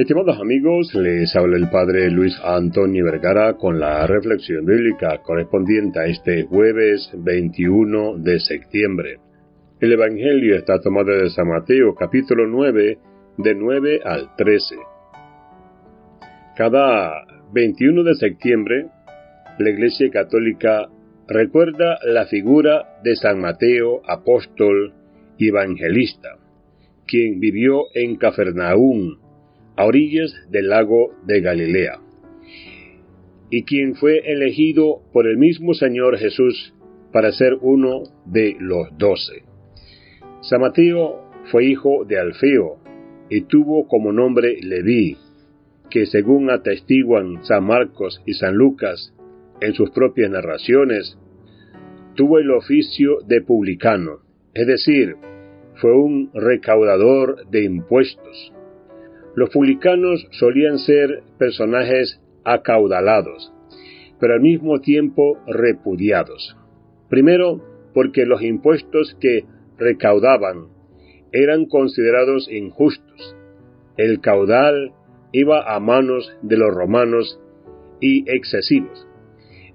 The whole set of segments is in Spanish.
Estimados amigos, les habla el Padre Luis Antonio Vergara con la reflexión bíblica correspondiente a este jueves 21 de septiembre. El Evangelio está tomado de San Mateo capítulo 9, de 9 al 13. Cada 21 de septiembre, la Iglesia Católica recuerda la figura de San Mateo, apóstol evangelista, quien vivió en Cafarnaúm, a orillas del lago de Galilea, y quien fue elegido por el mismo Señor Jesús para ser uno de los doce. San Mateo fue hijo de Alfeo y tuvo como nombre Leví, que según atestiguan San Marcos y San Lucas en sus propias narraciones, tuvo el oficio de publicano, es decir, fue un recaudador de impuestos. Los publicanos solían ser personajes acaudalados, pero al mismo tiempo repudiados. Primero, porque los impuestos que recaudaban eran considerados injustos. El caudal iba a manos de los romanos y excesivos.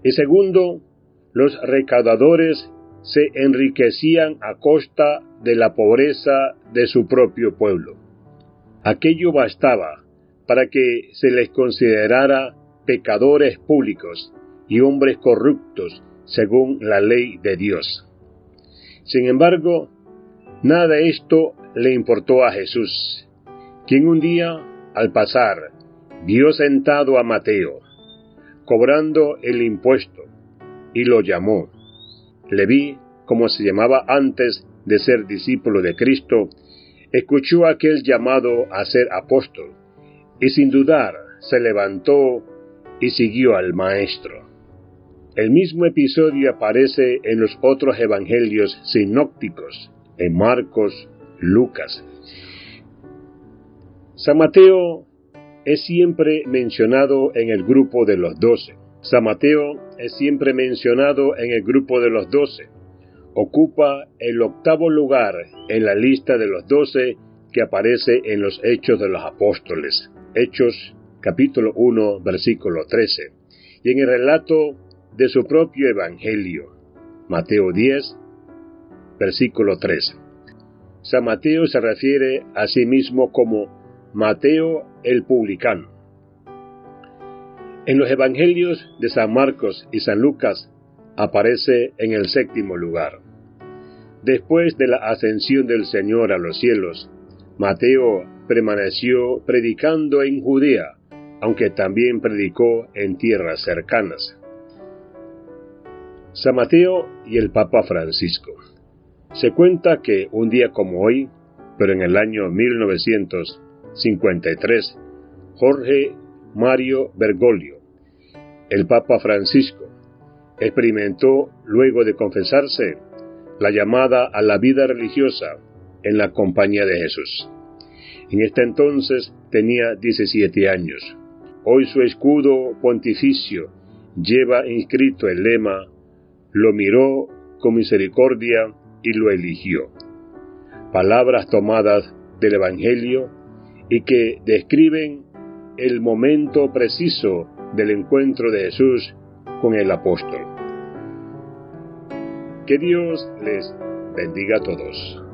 Y segundo, los recaudadores se enriquecían a costa de la pobreza de su propio pueblo. Aquello bastaba para que se les considerara pecadores públicos y hombres corruptos según la ley de Dios. Sin embargo, nada de esto le importó a Jesús, quien un día, al pasar, vio sentado a Mateo, cobrando el impuesto, y lo llamó. Le vi, como se llamaba antes de ser discípulo de Cristo, escuchó aquel llamado a ser apóstol y sin dudar se levantó y siguió al Maestro. El mismo episodio aparece en los otros evangelios sinópticos, en Marcos, Lucas. San Mateo es siempre mencionado en el grupo de los doce. San Mateo es siempre mencionado en el grupo de los doce ocupa el octavo lugar en la lista de los doce que aparece en los Hechos de los Apóstoles, Hechos capítulo 1 versículo 13, y en el relato de su propio Evangelio, Mateo 10 versículo 13. San Mateo se refiere a sí mismo como Mateo el publicano. En los Evangelios de San Marcos y San Lucas aparece en el séptimo lugar. Después de la ascensión del Señor a los cielos, Mateo permaneció predicando en Judea, aunque también predicó en tierras cercanas. San Mateo y el Papa Francisco. Se cuenta que un día como hoy, pero en el año 1953, Jorge Mario Bergoglio, el Papa Francisco, experimentó, luego de confesarse, la llamada a la vida religiosa en la compañía de Jesús. En este entonces tenía 17 años. Hoy su escudo pontificio lleva inscrito el lema, lo miró con misericordia y lo eligió. Palabras tomadas del Evangelio y que describen el momento preciso del encuentro de Jesús con el apóstol. Que Dios les bendiga a todos.